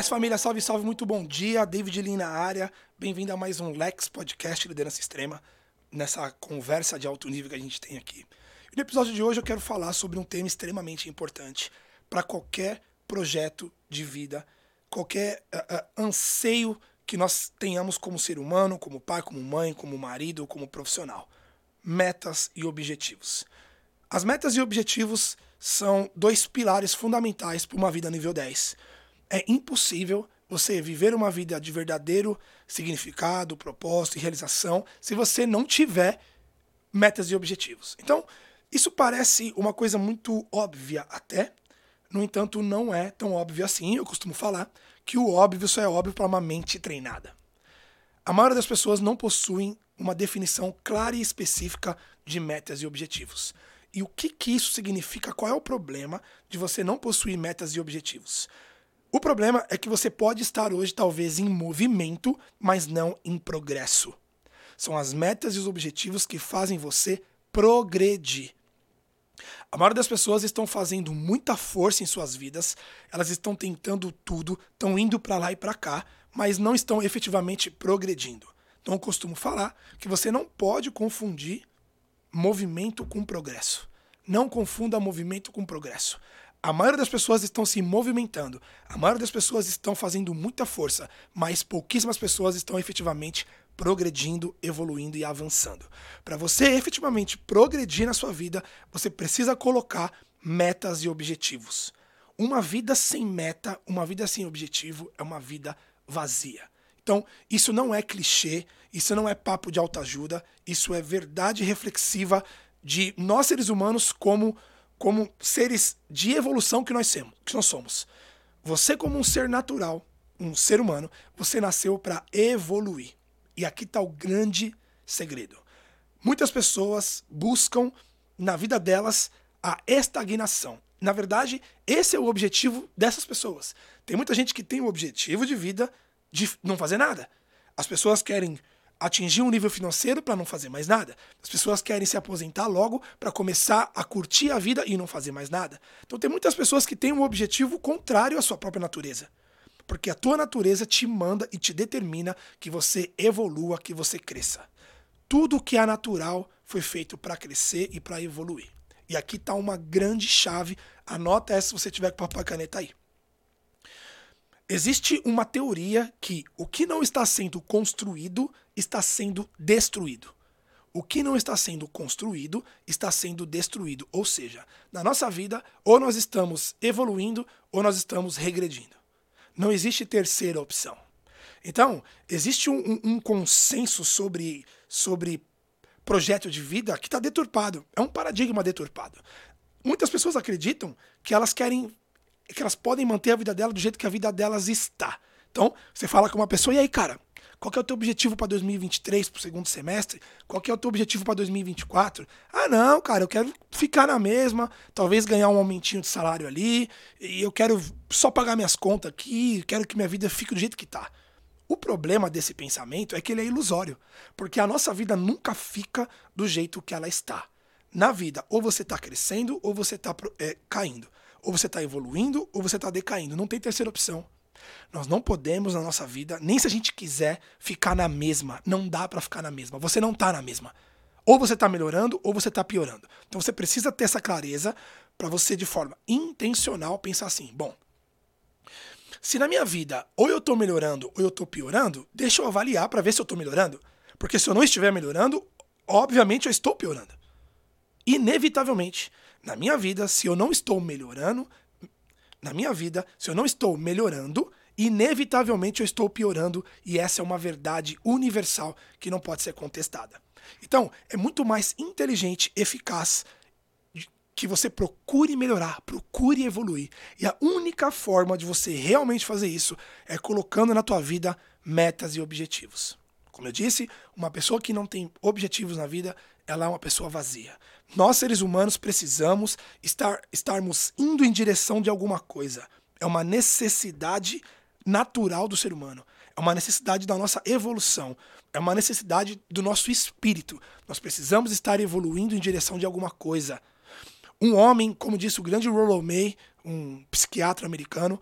Paz família, salve, salve, muito bom dia. David Lin na área. Bem-vindo a mais um Lex Podcast Liderança Extrema, nessa conversa de alto nível que a gente tem aqui. E no episódio de hoje eu quero falar sobre um tema extremamente importante para qualquer projeto de vida, qualquer uh, uh, anseio que nós tenhamos como ser humano, como pai, como mãe, como marido, como profissional. Metas e objetivos. As metas e objetivos são dois pilares fundamentais para uma vida nível 10 é impossível você viver uma vida de verdadeiro significado, propósito e realização se você não tiver metas e objetivos. Então, isso parece uma coisa muito óbvia até, no entanto, não é tão óbvio assim. Eu costumo falar que o óbvio só é óbvio para uma mente treinada. A maioria das pessoas não possuem uma definição clara e específica de metas e objetivos. E o que, que isso significa? Qual é o problema de você não possuir metas e objetivos? O problema é que você pode estar hoje talvez em movimento, mas não em progresso. São as metas e os objetivos que fazem você progredir. A maioria das pessoas estão fazendo muita força em suas vidas, elas estão tentando tudo, estão indo para lá e para cá, mas não estão efetivamente progredindo. Então eu costumo falar que você não pode confundir movimento com progresso. Não confunda movimento com progresso. A maioria das pessoas estão se movimentando, a maioria das pessoas estão fazendo muita força, mas pouquíssimas pessoas estão efetivamente progredindo, evoluindo e avançando. Para você efetivamente progredir na sua vida, você precisa colocar metas e objetivos. Uma vida sem meta, uma vida sem objetivo é uma vida vazia. Então, isso não é clichê, isso não é papo de autoajuda, isso é verdade reflexiva de nós seres humanos como como seres de evolução que nós, que nós somos. Você, como um ser natural, um ser humano, você nasceu para evoluir. E aqui está o grande segredo. Muitas pessoas buscam na vida delas a estagnação. Na verdade, esse é o objetivo dessas pessoas. Tem muita gente que tem o objetivo de vida de não fazer nada. As pessoas querem atingir um nível financeiro para não fazer mais nada. As pessoas querem se aposentar logo para começar a curtir a vida e não fazer mais nada. Então tem muitas pessoas que têm um objetivo contrário à sua própria natureza. Porque a tua natureza te manda e te determina que você evolua, que você cresça. Tudo que é natural foi feito para crescer e para evoluir. E aqui está uma grande chave. Anota essa se você tiver com papel e caneta aí. Existe uma teoria que o que não está sendo construído está sendo destruído. O que não está sendo construído está sendo destruído. Ou seja, na nossa vida, ou nós estamos evoluindo ou nós estamos regredindo. Não existe terceira opção. Então, existe um, um consenso sobre, sobre projeto de vida que está deturpado. É um paradigma deturpado. Muitas pessoas acreditam que elas querem é que elas podem manter a vida dela do jeito que a vida delas está. Então, você fala com uma pessoa, e aí, cara, qual que é o teu objetivo para 2023, para o segundo semestre? Qual que é o teu objetivo para 2024? Ah, não, cara, eu quero ficar na mesma, talvez ganhar um aumentinho de salário ali, e eu quero só pagar minhas contas aqui, quero que minha vida fique do jeito que está. O problema desse pensamento é que ele é ilusório, porque a nossa vida nunca fica do jeito que ela está. Na vida, ou você está crescendo ou você está é, caindo. Ou você está evoluindo ou você está decaindo. Não tem terceira opção. Nós não podemos na nossa vida, nem se a gente quiser, ficar na mesma. Não dá para ficar na mesma. Você não está na mesma. Ou você está melhorando ou você está piorando. Então você precisa ter essa clareza para você, de forma intencional, pensar assim: bom, se na minha vida ou eu estou melhorando ou eu estou piorando, deixa eu avaliar para ver se eu estou melhorando. Porque se eu não estiver melhorando, obviamente eu estou piorando. Inevitavelmente, na minha vida, se eu não estou melhorando, na minha vida, se eu não estou melhorando, inevitavelmente eu estou piorando e essa é uma verdade universal que não pode ser contestada. Então, é muito mais inteligente, eficaz que você procure melhorar, procure evoluir. E a única forma de você realmente fazer isso é colocando na tua vida metas e objetivos. Como eu disse, uma pessoa que não tem objetivos na vida, ela é uma pessoa vazia. Nós, seres humanos, precisamos estar, estarmos indo em direção de alguma coisa. É uma necessidade natural do ser humano. É uma necessidade da nossa evolução. É uma necessidade do nosso espírito. Nós precisamos estar evoluindo em direção de alguma coisa. Um homem, como disse o grande Rollo May, um psiquiatra americano,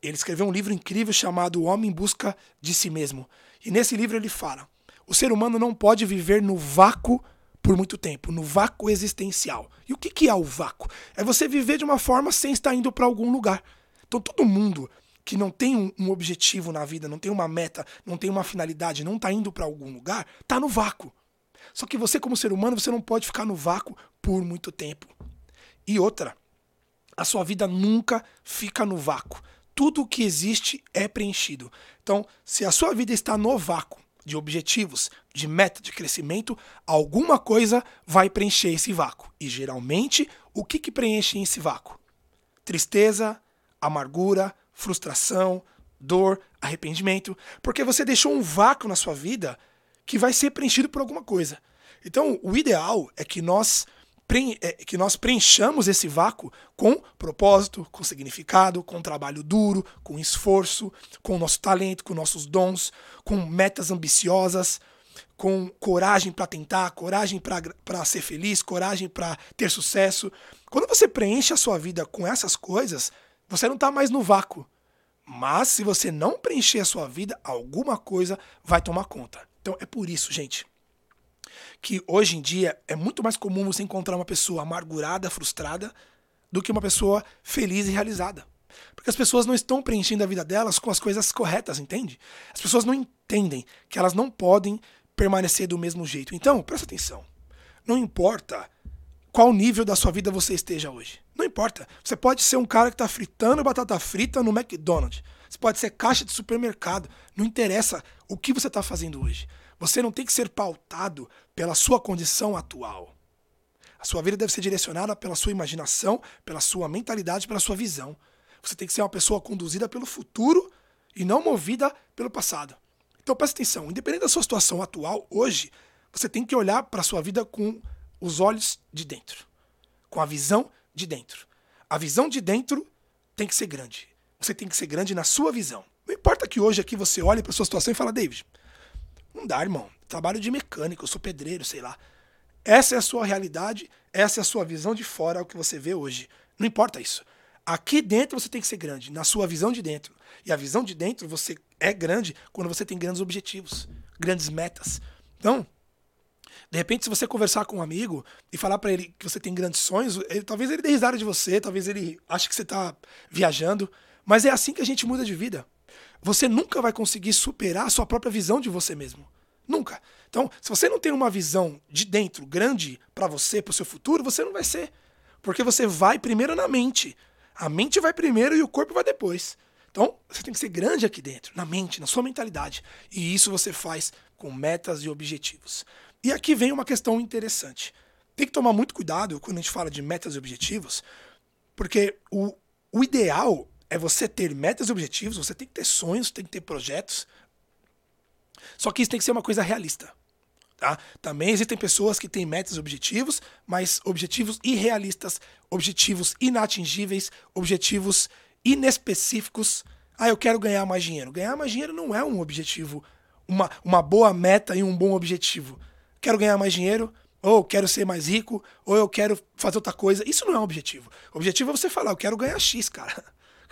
ele escreveu um livro incrível chamado O Homem em Busca de Si Mesmo. E nesse livro ele fala: o ser humano não pode viver no vácuo por muito tempo, no vácuo existencial. E o que, que é o vácuo? É você viver de uma forma sem estar indo para algum lugar. Então todo mundo que não tem um, um, objetivo na vida, não tem uma meta, não tem uma finalidade, não está indo para algum lugar, está no vácuo. Só que você, como ser humano, você não pode ficar no vácuo por muito tempo. E outra, a sua vida nunca fica no vácuo. Tudo o que existe é preenchido. Então, se a sua vida está no vácuo de objetivos, de meta de crescimento, alguma coisa vai preencher esse vácuo. E geralmente, o que, que preenche esse vácuo? Tristeza, amargura, frustração, dor, arrependimento, porque você deixou um vácuo na sua vida que vai ser preenchido por alguma coisa. Então, o ideal é que nós que nós preenchamos esse vácuo com propósito, com significado, com trabalho duro, com esforço, com nosso talento, com nossos dons, com metas ambiciosas, com coragem para tentar, coragem para ser feliz, coragem para ter sucesso. Quando você preenche a sua vida com essas coisas, você não está mais no vácuo. Mas se você não preencher a sua vida, alguma coisa vai tomar conta. Então é por isso, gente, que hoje em dia é muito mais comum você encontrar uma pessoa amargurada, frustrada, do que uma pessoa feliz e realizada. Porque as pessoas não estão preenchendo a vida delas com as coisas corretas, entende? As pessoas não entendem que elas não podem permanecer do mesmo jeito. Então, presta atenção. Não importa qual nível da sua vida você esteja hoje. Não importa. Você pode ser um cara que está fritando batata frita no McDonald's. Você pode ser caixa de supermercado. Não interessa o que você está fazendo hoje. Você não tem que ser pautado pela sua condição atual. A sua vida deve ser direcionada pela sua imaginação, pela sua mentalidade, pela sua visão. Você tem que ser uma pessoa conduzida pelo futuro e não movida pelo passado. Então presta atenção, independente da sua situação atual, hoje, você tem que olhar para a sua vida com os olhos de dentro, com a visão de dentro. A visão de dentro tem que ser grande. Você tem que ser grande na sua visão. Não importa que hoje aqui você olhe para a sua situação e fala, David, não dá, irmão. Trabalho de mecânico, eu sou pedreiro, sei lá. Essa é a sua realidade, essa é a sua visão de fora, é o que você vê hoje. Não importa isso. Aqui dentro você tem que ser grande, na sua visão de dentro. E a visão de dentro você é grande quando você tem grandes objetivos, grandes metas. Então, de repente, se você conversar com um amigo e falar para ele que você tem grandes sonhos, ele, talvez ele dê risada de você, talvez ele ache que você está viajando, mas é assim que a gente muda de vida você nunca vai conseguir superar a sua própria visão de você mesmo. Nunca. Então, se você não tem uma visão de dentro grande para você, para o seu futuro, você não vai ser. Porque você vai primeiro na mente. A mente vai primeiro e o corpo vai depois. Então, você tem que ser grande aqui dentro, na mente, na sua mentalidade. E isso você faz com metas e objetivos. E aqui vem uma questão interessante. Tem que tomar muito cuidado quando a gente fala de metas e objetivos, porque o, o ideal é você ter metas e objetivos, você tem que ter sonhos, tem que ter projetos. Só que isso tem que ser uma coisa realista. Tá? Também existem pessoas que têm metas e objetivos, mas objetivos irrealistas, objetivos inatingíveis, objetivos inespecíficos. Ah, eu quero ganhar mais dinheiro. Ganhar mais dinheiro não é um objetivo, uma, uma boa meta e um bom objetivo. Quero ganhar mais dinheiro, ou quero ser mais rico, ou eu quero fazer outra coisa. Isso não é um objetivo. O objetivo é você falar, eu quero ganhar X, cara.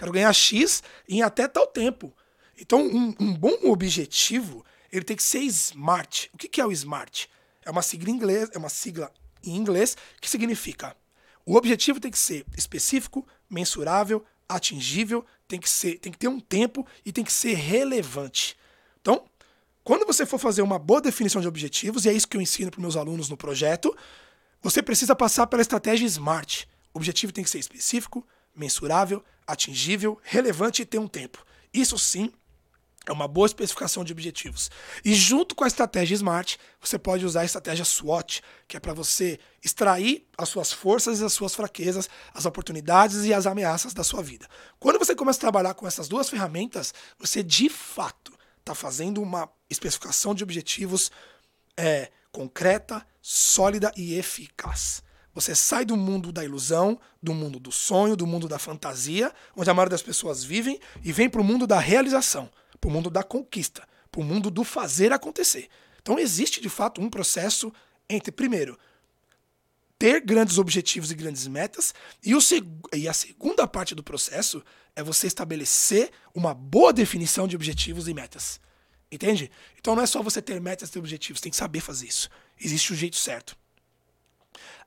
Quero ganhar X em até tal tempo. Então, um, um bom objetivo, ele tem que ser smart. O que, que é o smart? É uma sigla em inglês, é uma sigla em inglês que significa o objetivo tem que ser específico, mensurável, atingível, tem que ser, tem que ter um tempo e tem que ser relevante. Então, quando você for fazer uma boa definição de objetivos, e é isso que eu ensino para meus alunos no projeto, você precisa passar pela estratégia SMART. O objetivo tem que ser específico, mensurável, atingível, relevante e ter um tempo. Isso sim é uma boa especificação de objetivos. E junto com a estratégia SMART, você pode usar a estratégia SWOT, que é para você extrair as suas forças e as suas fraquezas, as oportunidades e as ameaças da sua vida. Quando você começa a trabalhar com essas duas ferramentas, você de fato está fazendo uma especificação de objetivos é, concreta, sólida e eficaz. Você sai do mundo da ilusão, do mundo do sonho, do mundo da fantasia, onde a maioria das pessoas vivem, e vem para o mundo da realização, para o mundo da conquista, para o mundo do fazer acontecer. Então existe de fato um processo entre, primeiro, ter grandes objetivos e grandes metas. E, o seg e a segunda parte do processo é você estabelecer uma boa definição de objetivos e metas. Entende? Então não é só você ter metas e objetivos, tem que saber fazer isso. Existe o jeito certo.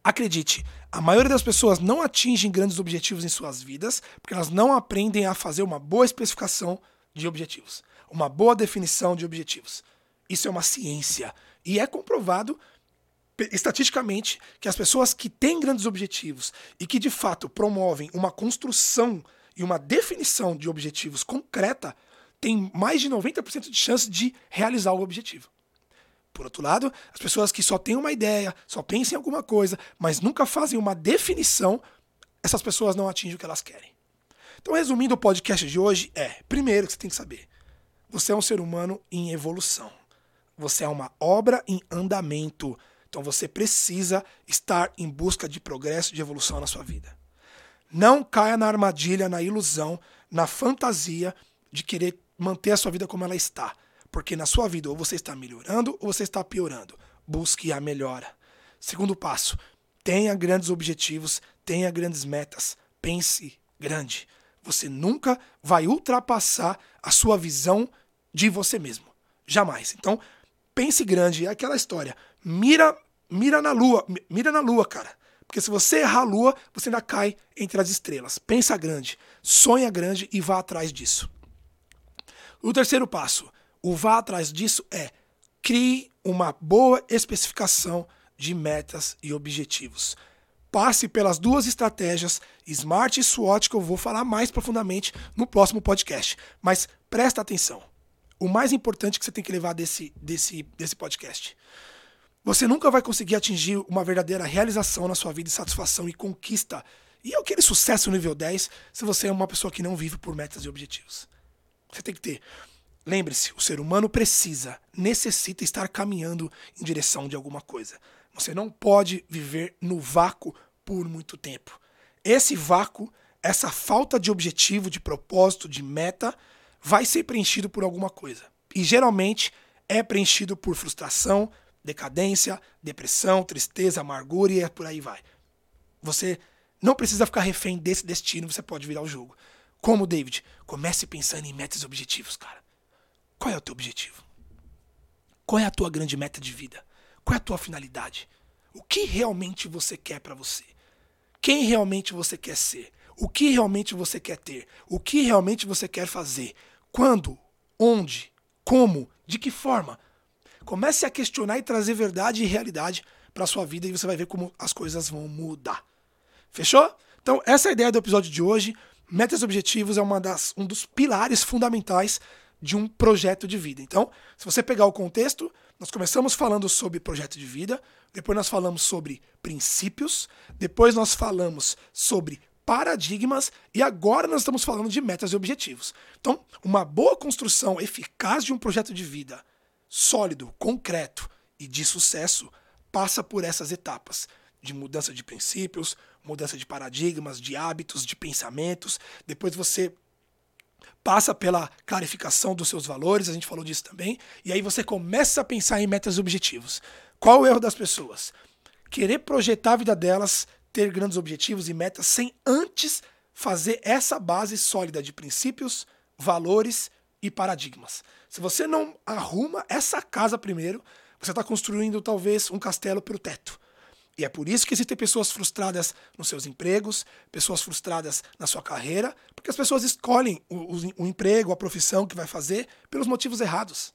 Acredite, a maioria das pessoas não atingem grandes objetivos em suas vidas porque elas não aprendem a fazer uma boa especificação de objetivos, uma boa definição de objetivos. Isso é uma ciência e é comprovado estatisticamente que as pessoas que têm grandes objetivos e que de fato promovem uma construção e uma definição de objetivos concreta têm mais de 90% de chance de realizar o objetivo. Por outro lado, as pessoas que só têm uma ideia, só pensam em alguma coisa, mas nunca fazem uma definição, essas pessoas não atingem o que elas querem. Então, resumindo o podcast de hoje, é: primeiro que você tem que saber, você é um ser humano em evolução. Você é uma obra em andamento. Então você precisa estar em busca de progresso, de evolução na sua vida. Não caia na armadilha, na ilusão, na fantasia de querer manter a sua vida como ela está. Porque na sua vida ou você está melhorando ou você está piorando. Busque a melhora. Segundo passo, tenha grandes objetivos, tenha grandes metas. Pense grande. Você nunca vai ultrapassar a sua visão de você mesmo. Jamais. Então, pense grande. É aquela história. Mira, mira na lua. Mira na lua, cara. Porque se você errar a lua, você ainda cai entre as estrelas. Pensa grande, sonha grande e vá atrás disso. O terceiro passo, o vá atrás disso é crie uma boa especificação de metas e objetivos. Passe pelas duas estratégias, SMART e SWOT, que eu vou falar mais profundamente no próximo podcast. Mas presta atenção o mais importante que você tem que levar desse, desse, desse podcast. Você nunca vai conseguir atingir uma verdadeira realização na sua vida, satisfação e conquista. E é aquele sucesso nível 10 se você é uma pessoa que não vive por metas e objetivos. Você tem que ter. Lembre-se, o ser humano precisa, necessita estar caminhando em direção de alguma coisa. Você não pode viver no vácuo por muito tempo. Esse vácuo, essa falta de objetivo, de propósito, de meta, vai ser preenchido por alguma coisa. E geralmente é preenchido por frustração, decadência, depressão, tristeza, amargura e é por aí vai. Você não precisa ficar refém desse destino, você pode virar o jogo. Como, David? Comece pensando em metas e objetivos, cara. Qual é o teu objetivo? Qual é a tua grande meta de vida? Qual é a tua finalidade? O que realmente você quer para você? Quem realmente você quer ser? O que realmente você quer ter? O que realmente você quer fazer? Quando? Onde? Como? De que forma? Comece a questionar e trazer verdade e realidade para sua vida e você vai ver como as coisas vão mudar. Fechou? Então, essa é a ideia do episódio de hoje. Metas e objetivos é uma das, um dos pilares fundamentais de um projeto de vida. Então, se você pegar o contexto, nós começamos falando sobre projeto de vida, depois nós falamos sobre princípios, depois nós falamos sobre paradigmas e agora nós estamos falando de metas e objetivos. Então, uma boa construção eficaz de um projeto de vida sólido, concreto e de sucesso passa por essas etapas de mudança de princípios, mudança de paradigmas, de hábitos, de pensamentos. Depois você passa pela clarificação dos seus valores, a gente falou disso também, e aí você começa a pensar em metas e objetivos. Qual o erro das pessoas? Querer projetar a vida delas ter grandes objetivos e metas sem antes fazer essa base sólida de princípios, valores e paradigmas. Se você não arruma essa casa primeiro, você está construindo talvez um castelo pelo teto. E é por isso que existem pessoas frustradas nos seus empregos, pessoas frustradas na sua carreira, porque as pessoas escolhem o, o, o emprego, a profissão que vai fazer pelos motivos errados.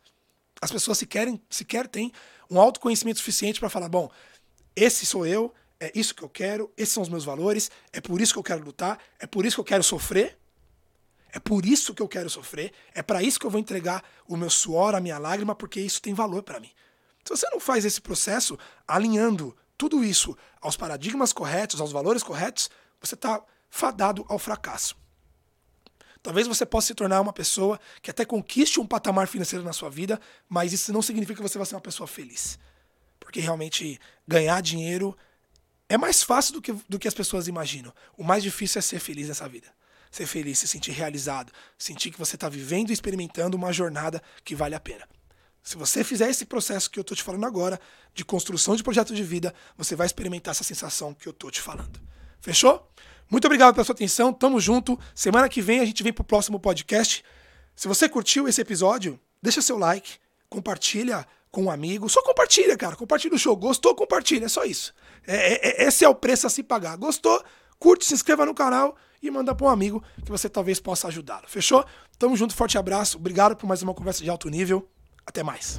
As pessoas sequer, sequer têm um autoconhecimento suficiente para falar: bom, esse sou eu, é isso que eu quero, esses são os meus valores, é por isso que eu quero lutar, é por isso que eu quero sofrer. É por isso que eu quero sofrer, é para isso que eu vou entregar o meu suor, a minha lágrima, porque isso tem valor para mim. Se você não faz esse processo alinhando tudo isso aos paradigmas corretos, aos valores corretos, você está fadado ao fracasso. Talvez você possa se tornar uma pessoa que até conquiste um patamar financeiro na sua vida, mas isso não significa que você vai ser uma pessoa feliz. Porque realmente ganhar dinheiro é mais fácil do que, do que as pessoas imaginam. O mais difícil é ser feliz nessa vida. Ser feliz, se sentir realizado, sentir que você está vivendo e experimentando uma jornada que vale a pena. Se você fizer esse processo que eu tô te falando agora, de construção de projeto de vida, você vai experimentar essa sensação que eu tô te falando. Fechou? Muito obrigado pela sua atenção, tamo junto. Semana que vem a gente vem pro próximo podcast. Se você curtiu esse episódio, deixa seu like, compartilha com um amigo. Só compartilha, cara. Compartilha o show. Gostou, compartilha. É só isso. É, é, é esse é o preço a se pagar. Gostou? Curte, se inscreva no canal e manda para um amigo que você talvez possa ajudá-lo. Fechou? Tamo junto, forte abraço. Obrigado por mais uma conversa de alto nível. Até mais.